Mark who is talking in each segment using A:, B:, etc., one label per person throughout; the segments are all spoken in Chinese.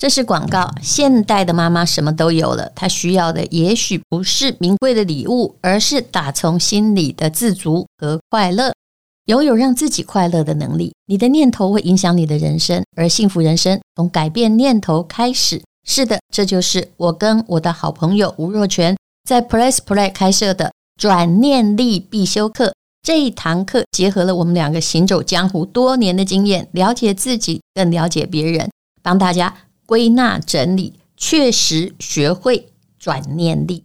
A: 这是广告。现代的妈妈什么都有了，她需要的也许不是名贵的礼物，而是打从心里的自足和快乐。拥有让自己快乐的能力，你的念头会影响你的人生，而幸福人生从改变念头开始。是的，这就是我跟我的好朋友吴若权在 Press Play 开设的转念力必修课。这一堂课结合了我们两个行走江湖多年的经验，了解自己，更了解别人，帮大家。归纳整理，确实学会转念力。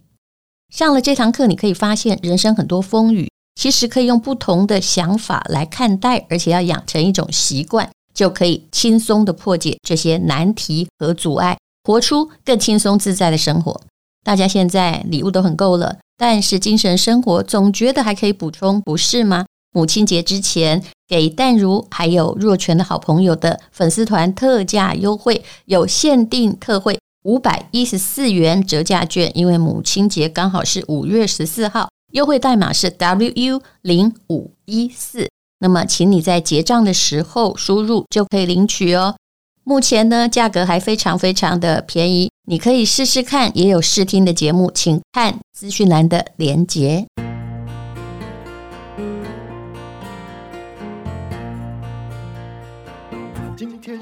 A: 上了这堂课，你可以发现人生很多风雨，其实可以用不同的想法来看待，而且要养成一种习惯，就可以轻松地破解这些难题和阻碍，活出更轻松自在的生活。大家现在礼物都很够了，但是精神生活总觉得还可以补充，不是吗？母亲节之前，给淡如还有若泉的好朋友的粉丝团特价优惠，有限定特惠五百一十四元折价券，因为母亲节刚好是五月十四号，优惠代码是 WU 零五一四。那么，请你在结账的时候输入就可以领取哦。目前呢，价格还非常非常的便宜，你可以试试看，也有试听的节目，请看资讯栏的连接。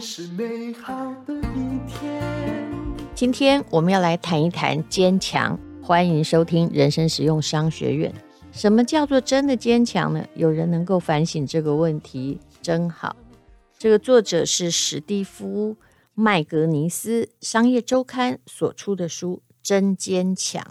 A: 是美好的一天。今天我们要来谈一谈坚强。欢迎收听人生实用商学院。什么叫做真的坚强呢？有人能够反省这个问题，真好。这个作者是史蒂夫·麦格尼斯，商业周刊所出的书《真坚强》。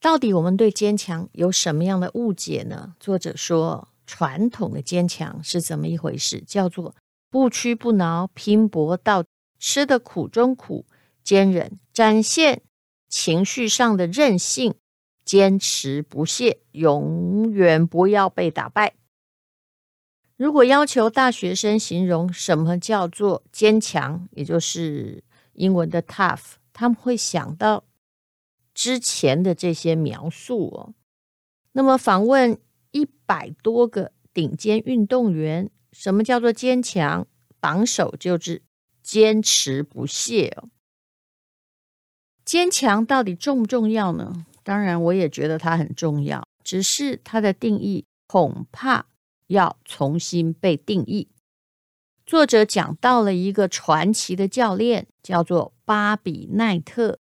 A: 到底我们对坚强有什么样的误解呢？作者说，传统的坚强是怎么一回事？叫做不屈不挠，拼搏到吃的苦中苦，坚忍，展现情绪上的韧性，坚持不懈，永远不要被打败。如果要求大学生形容什么叫做坚强，也就是英文的 tough，他们会想到之前的这些描述哦。那么访问一百多个顶尖运动员。什么叫做坚强？榜首就是坚持不懈哦。坚强到底重不重要呢？当然，我也觉得它很重要，只是它的定义恐怕要重新被定义。作者讲到了一个传奇的教练，叫做巴比奈特，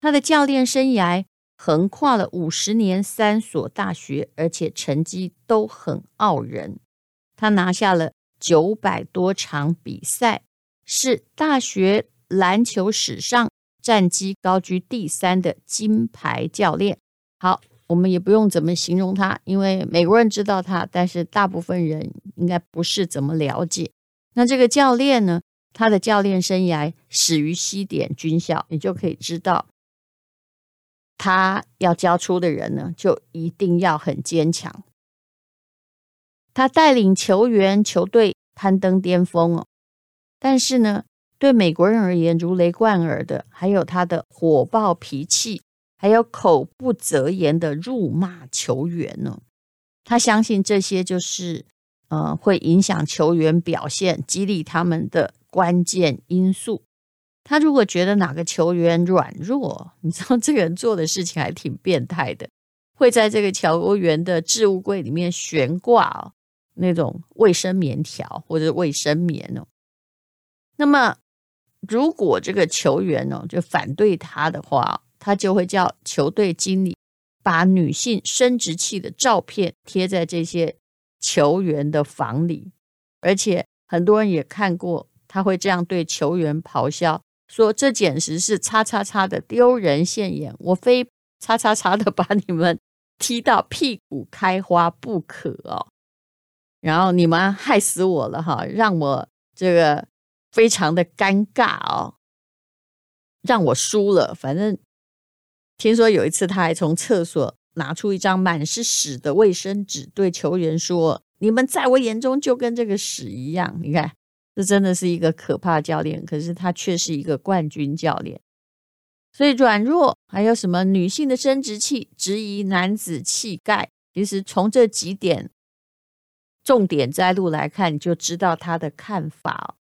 A: 他的教练生涯横跨了五十年，三所大学，而且成绩都很傲人。他拿下了九百多场比赛，是大学篮球史上战绩高居第三的金牌教练。好，我们也不用怎么形容他，因为美国人知道他，但是大部分人应该不是怎么了解。那这个教练呢，他的教练生涯始于西点军校，你就可以知道，他要教出的人呢，就一定要很坚强。他带领球员、球队攀登巅峰哦，但是呢，对美国人而言，如雷贯耳的还有他的火爆脾气，还有口不择言的辱骂球员呢。他相信这些就是呃会影响球员表现、激励他们的关键因素。他如果觉得哪个球员软弱，你知道这个人做的事情还挺变态的，会在这个球员的置物柜里面悬挂哦。那种卫生棉条或者卫生棉哦，那么如果这个球员哦就反对他的话，他就会叫球队经理把女性生殖器的照片贴在这些球员的房里，而且很多人也看过，他会这样对球员咆哮说：“这简直是叉叉叉的丢人现眼，我非叉叉叉的把你们踢到屁股开花不可哦。”然后你们害死我了哈，让我这个非常的尴尬哦，让我输了。反正听说有一次他还从厕所拿出一张满是屎的卫生纸，对球员说：“你们在我眼中就跟这个屎一样。”你看，这真的是一个可怕教练，可是他却是一个冠军教练。所以软弱，还有什么女性的生殖器，质疑男子气概，其实从这几点。重点摘录来看，就知道他的看法。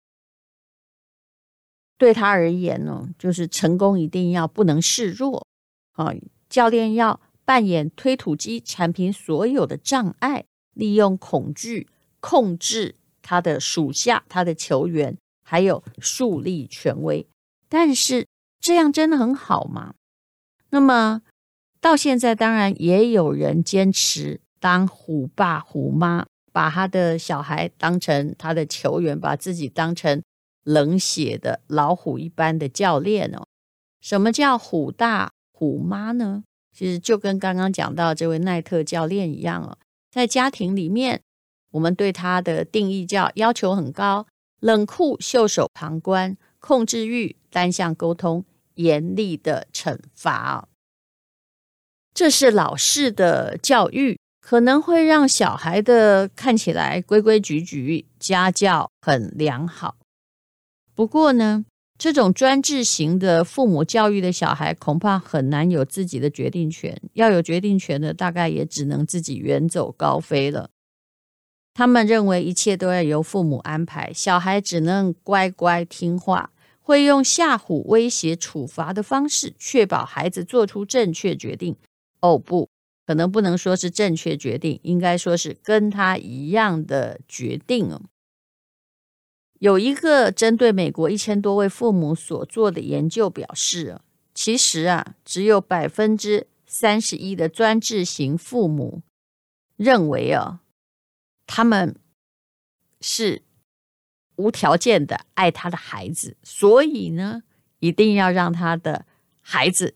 A: 对他而言呢，就是成功一定要不能示弱啊。教练要扮演推土机产品所有的障碍，利用恐惧控制他的属下、他的球员，还有树立权威。但是这样真的很好吗？那么到现在，当然也有人坚持当虎爸虎妈，把他的小孩当成他的球员，把自己当成冷血的老虎一般的教练哦。什么叫虎大虎妈呢？其实就跟刚刚讲到这位奈特教练一样哦，在家庭里面，我们对他的定义叫要求很高、冷酷、袖手旁观、控制欲、单向沟通、严厉的惩罚。这是老式的教育，可能会让小孩的看起来规规矩矩，家教很良好。不过呢，这种专制型的父母教育的小孩，恐怕很难有自己的决定权。要有决定权的，大概也只能自己远走高飞了。他们认为一切都要由父母安排，小孩只能乖乖听话，会用吓唬、威胁、处罚的方式，确保孩子做出正确决定。哦，不，可能不能说是正确决定，应该说是跟他一样的决定哦。有一个针对美国一千多位父母所做的研究表示，其实啊，只有百分之三十一的专制型父母认为啊，他们是无条件的爱他的孩子，所以呢，一定要让他的孩子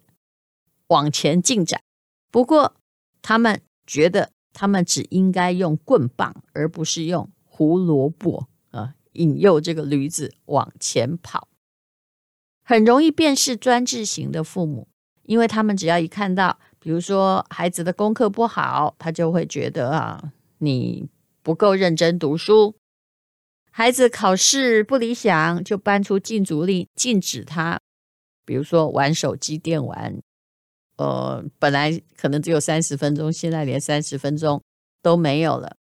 A: 往前进展。不过，他们觉得他们只应该用棍棒，而不是用胡萝卜啊，引诱这个驴子往前跑。很容易辨识专制型的父母，因为他们只要一看到，比如说孩子的功课不好，他就会觉得啊，你不够认真读书；孩子考试不理想，就搬出禁足令，禁止他，比如说玩手机、电玩。呃，本来可能只有三十分钟，现在连三十分钟都没有了。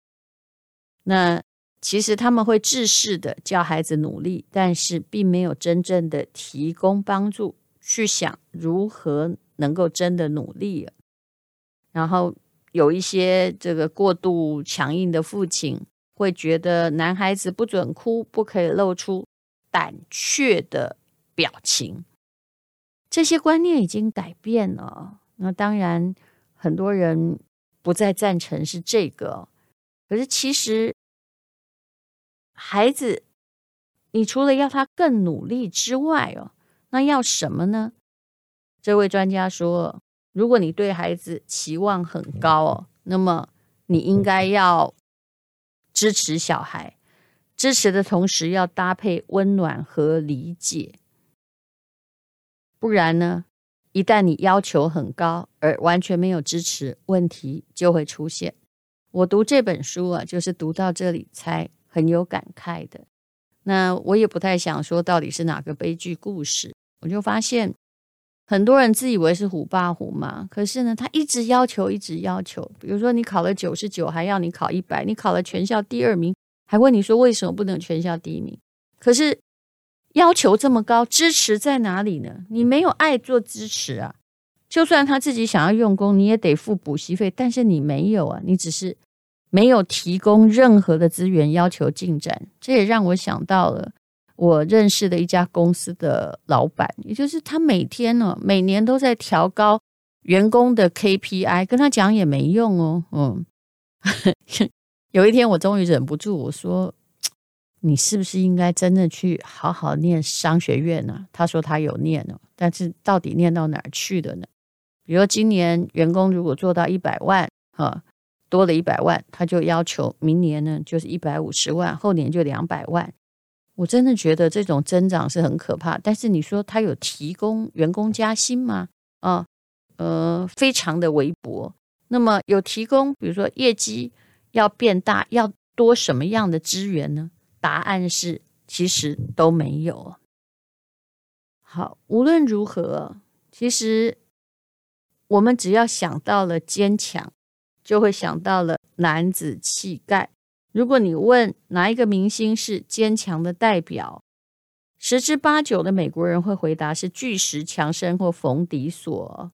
A: 那其实他们会制式的教孩子努力，但是并没有真正的提供帮助，去想如何能够真的努力。然后有一些这个过度强硬的父亲会觉得男孩子不准哭，不可以露出胆怯的表情。这些观念已经改变了，那当然很多人不再赞成是这个。可是其实孩子，你除了要他更努力之外哦，那要什么呢？这位专家说，如果你对孩子期望很高哦，那么你应该要支持小孩，支持的同时要搭配温暖和理解。不然呢，一旦你要求很高而完全没有支持，问题就会出现。我读这本书啊，就是读到这里才很有感慨的。那我也不太想说到底是哪个悲剧故事，我就发现很多人自以为是虎爸虎妈，可是呢，他一直要求，一直要求。比如说你考了九十九，还要你考一百；你考了全校第二名，还问你说为什么不能全校第一名？可是。要求这么高，支持在哪里呢？你没有爱做支持啊！就算他自己想要用功，你也得付补习费，但是你没有啊！你只是没有提供任何的资源，要求进展。这也让我想到了我认识的一家公司的老板，也就是他每天呢，每年都在调高员工的 KPI，跟他讲也没用哦。嗯，有一天我终于忍不住，我说。你是不是应该真的去好好念商学院呢？他说他有念哦，但是到底念到哪儿去的呢？比如今年员工如果做到一百万，哈，多了一百万，他就要求明年呢就是一百五十万，后年就两百万。我真的觉得这种增长是很可怕。但是你说他有提供员工加薪吗？啊，呃，非常的微薄。那么有提供，比如说业绩要变大，要多什么样的资源呢？答案是，其实都没有。好，无论如何，其实我们只要想到了坚强，就会想到了男子气概。如果你问哪一个明星是坚强的代表，十之八九的美国人会回答是巨石强森或冯迪索。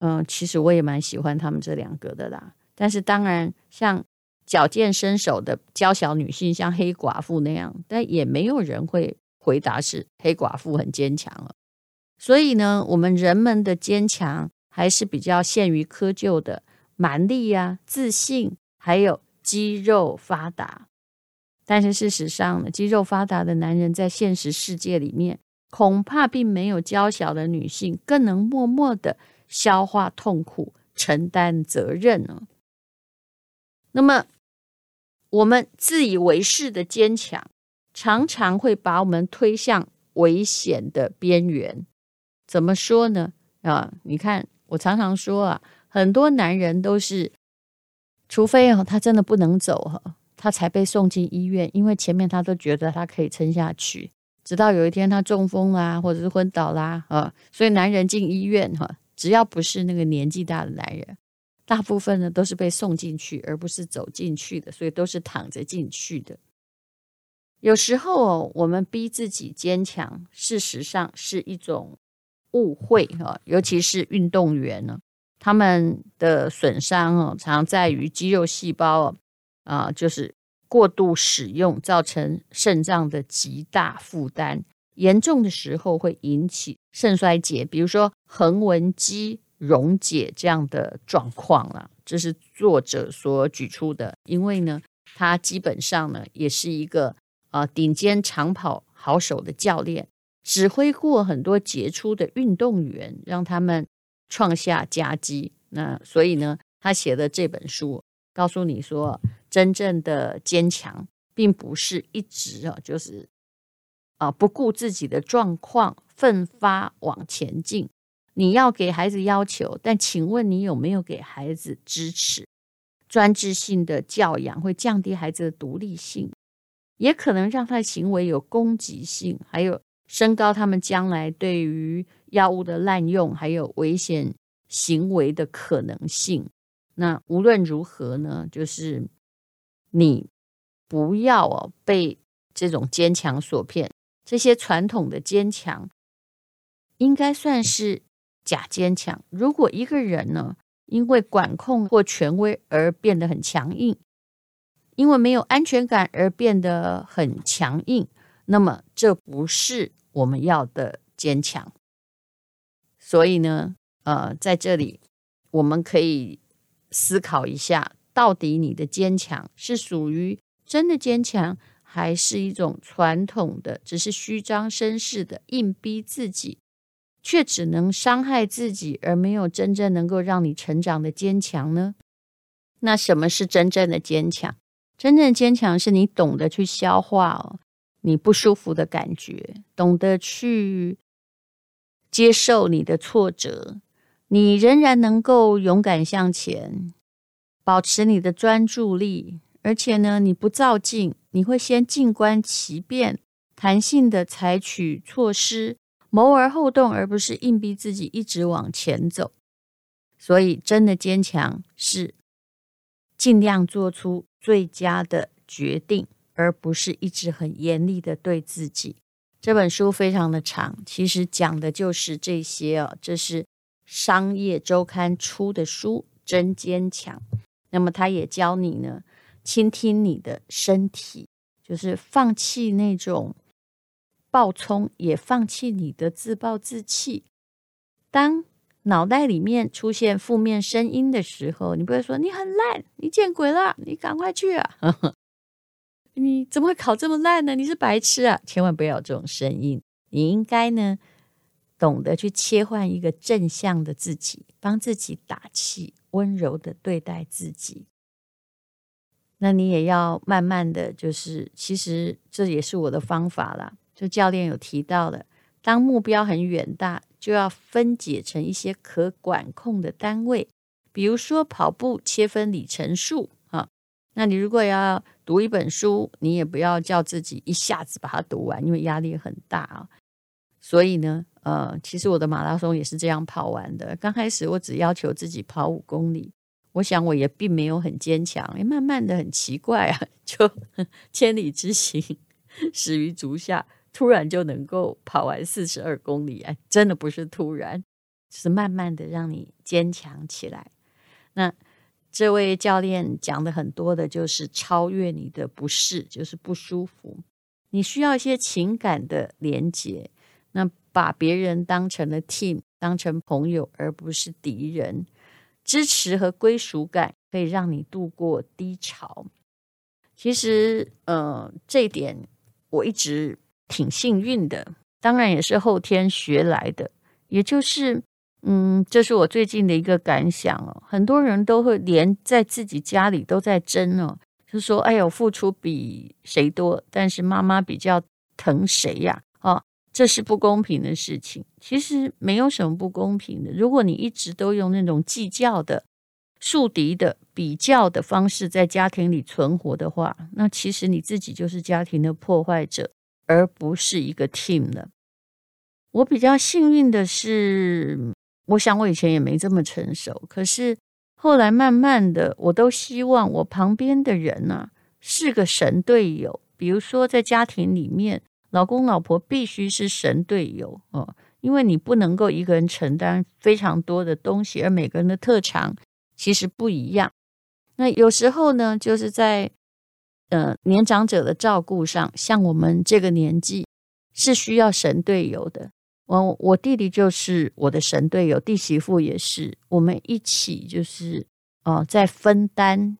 A: 嗯，其实我也蛮喜欢他们这两个的啦。但是当然，像矫健身手的娇小女性，像黑寡妇那样，但也没有人会回答是黑寡妇很坚强了。所以呢，我们人们的坚强还是比较限于窠臼的蛮力呀、自信，还有肌肉发达。但是事实上呢，肌肉发达的男人在现实世界里面，恐怕并没有娇小的女性更能默默的消化痛苦、承担责任呢。那么，我们自以为是的坚强，常常会把我们推向危险的边缘。怎么说呢？啊，你看，我常常说啊，很多男人都是，除非啊，他真的不能走哈。他才被送进医院，因为前面他都觉得他可以撑下去，直到有一天他中风啦，或者是昏倒啦，啊，所以男人进医院哈，只要不是那个年纪大的男人，大部分呢都是被送进去，而不是走进去的，所以都是躺着进去的。有时候哦，我们逼自己坚强，事实上是一种误会哈，尤其是运动员呢，他们的损伤哦，常在于肌肉细胞哦啊，就是过度使用，造成肾脏的极大负担，严重的时候会引起肾衰竭，比如说横纹肌溶解这样的状况了。这是作者所举出的，因为呢，他基本上呢也是一个啊顶尖长跑好手的教练，指挥过很多杰出的运动员，让他们创下佳绩。那所以呢，他写的这本书告诉你说。真正的坚强，并不是一直啊，就是啊不顾自己的状况，奋发往前进。你要给孩子要求，但请问你有没有给孩子支持？专制性的教养会降低孩子的独立性，也可能让他的行为有攻击性，还有升高他们将来对于药物的滥用还有危险行为的可能性。那无论如何呢，就是。你不要哦被这种坚强所骗，这些传统的坚强应该算是假坚强。如果一个人呢，因为管控或权威而变得很强硬，因为没有安全感而变得很强硬，那么这不是我们要的坚强。所以呢，呃，在这里我们可以思考一下。到底你的坚强是属于真的坚强，还是一种传统的，只是虚张声势的硬逼自己，却只能伤害自己，而没有真正能够让你成长的坚强呢？那什么是真正的坚强？真正的坚强是你懂得去消化，你不舒服的感觉，懂得去接受你的挫折，你仍然能够勇敢向前。保持你的专注力，而且呢，你不躁进，你会先静观其变，弹性的采取措施，谋而后动，而不是硬逼自己一直往前走。所以，真的坚强是尽量做出最佳的决定，而不是一直很严厉的对自己。这本书非常的长，其实讲的就是这些哦。这是商业周刊出的书，《真坚强》。那么他也教你呢，倾听你的身体，就是放弃那种暴冲，也放弃你的自暴自弃。当脑袋里面出现负面声音的时候，你不会说你很烂，你见鬼了，你赶快去啊！你怎么会考这么烂呢？你是白痴啊！千万不要有这种声音。你应该呢，懂得去切换一个正向的自己，帮自己打气。温柔的对待自己，那你也要慢慢的就是，其实这也是我的方法啦。就教练有提到的，当目标很远大，就要分解成一些可管控的单位，比如说跑步切分里程数啊。那你如果要读一本书，你也不要叫自己一下子把它读完，因为压力很大啊。所以呢。呃，其实我的马拉松也是这样跑完的。刚开始我只要求自己跑五公里，我想我也并没有很坚强。慢慢的很奇怪啊，就 千里之行，始于足下，突然就能够跑完四十二公里啊，真的不是突然，是慢慢的让你坚强起来。那这位教练讲的很多的就是超越你的不适，就是不舒服，你需要一些情感的连接，那把别人当成了 team，当成朋友，而不是敌人。支持和归属感可以让你度过低潮。其实，呃，这一点我一直挺幸运的，当然也是后天学来的。也就是，嗯，这是我最近的一个感想哦。很多人都会连在自己家里都在争哦，就说：“哎呦，付出比谁多，但是妈妈比较疼谁呀？”哦，这是不公平的事情。其实没有什么不公平的。如果你一直都用那种计较的。树敌的比较的方式在家庭里存活的话，那其实你自己就是家庭的破坏者，而不是一个 team 了。我比较幸运的是，我想我以前也没这么成熟，可是后来慢慢的，我都希望我旁边的人呢、啊、是个神队友。比如说在家庭里面，老公老婆必须是神队友哦，因为你不能够一个人承担非常多的东西，而每个人的特长。其实不一样。那有时候呢，就是在呃年长者的照顾上，像我们这个年纪是需要神队友的。我我弟弟就是我的神队友，弟媳妇也是，我们一起就是哦、在分担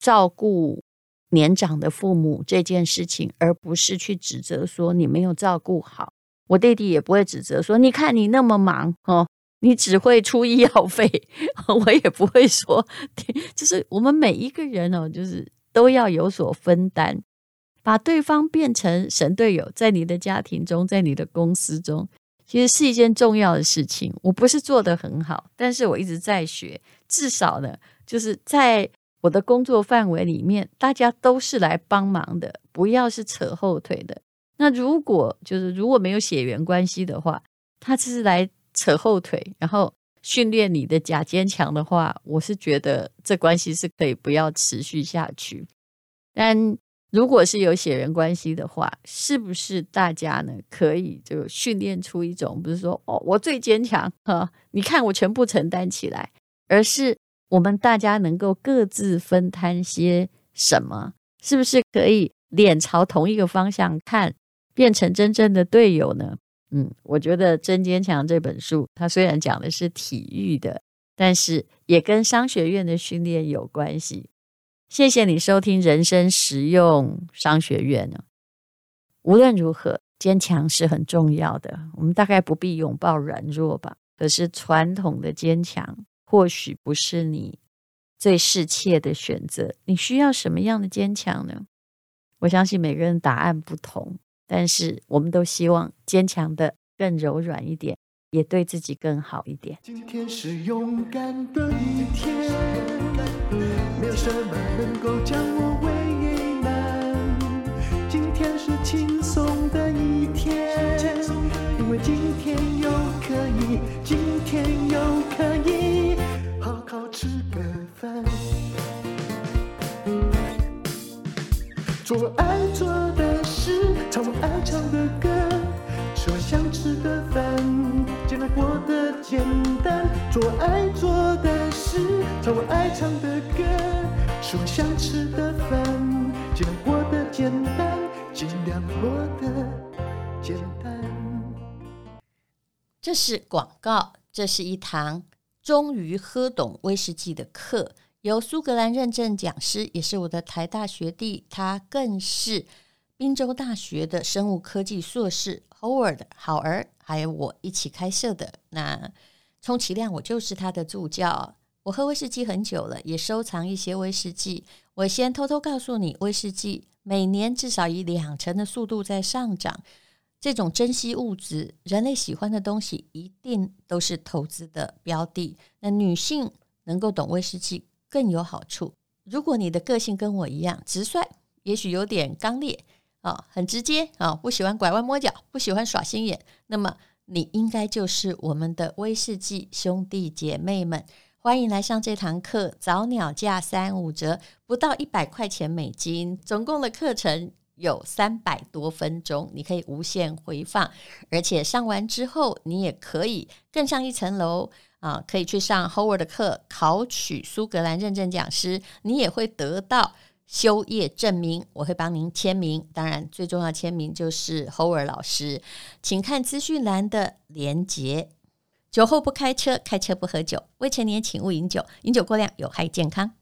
A: 照顾年长的父母这件事情，而不是去指责说你没有照顾好。我弟弟也不会指责说，你看你那么忙哦。你只会出医药费，我也不会说，就是我们每一个人哦，就是都要有所分担，把对方变成神队友，在你的家庭中，在你的公司中，其实是一件重要的事情。我不是做得很好，但是我一直在学，至少呢，就是在我的工作范围里面，大家都是来帮忙的，不要是扯后腿的。那如果就是如果没有血缘关系的话，他只是来。扯后腿，然后训练你的假坚强的话，我是觉得这关系是可以不要持续下去。但如果是有血缘关系的话，是不是大家呢可以就训练出一种，不是说哦我最坚强哈，你看我全部承担起来，而是我们大家能够各自分摊些什么？是不是可以脸朝同一个方向看，变成真正的队友呢？嗯，我觉得《真坚强》这本书，它虽然讲的是体育的，但是也跟商学院的训练有关系。谢谢你收听《人生实用商学院》呢。无论如何，坚强是很重要的。我们大概不必拥抱软弱吧？可是传统的坚强，或许不是你最适切的选择。你需要什么样的坚强呢？我相信每个人答案不同。但是我们都希望坚强的更柔软一点，也对自己更好一点。
B: 今天是勇敢的一天，没有什么能够将我为这是
A: 广告，这是一堂终于喝懂威士忌的课，由苏格兰认证讲师，也是我的台大学弟，他更是。宾州大学的生物科技硕士 Howard 好儿，还有我一起开设的。那充其量我就是他的助教。我喝威士忌很久了，也收藏一些威士忌。我先偷偷告诉你，威士忌每年至少以两成的速度在上涨。这种珍稀物质，人类喜欢的东西，一定都是投资的标的。那女性能够懂威士忌更有好处。如果你的个性跟我一样直率，也许有点刚烈。啊、很直接啊、不喜欢拐弯抹角，不喜欢耍心眼。那么你应该就是我们的威士忌兄弟姐妹们，欢迎来上这堂课，早鸟价三五折，不到一百块钱美金。总共的课程有三百多分钟，你可以无限回放，而且上完之后，你也可以更上一层楼啊，可以去上 Howard 的课，考取苏格兰认证讲师，你也会得到修业证明，我会帮您签名。当然，最重要签名就是 Howard 老师，请看资讯栏的连结。酒后不开车，开车不喝酒，未成年请勿饮酒，饮酒过量有害健康。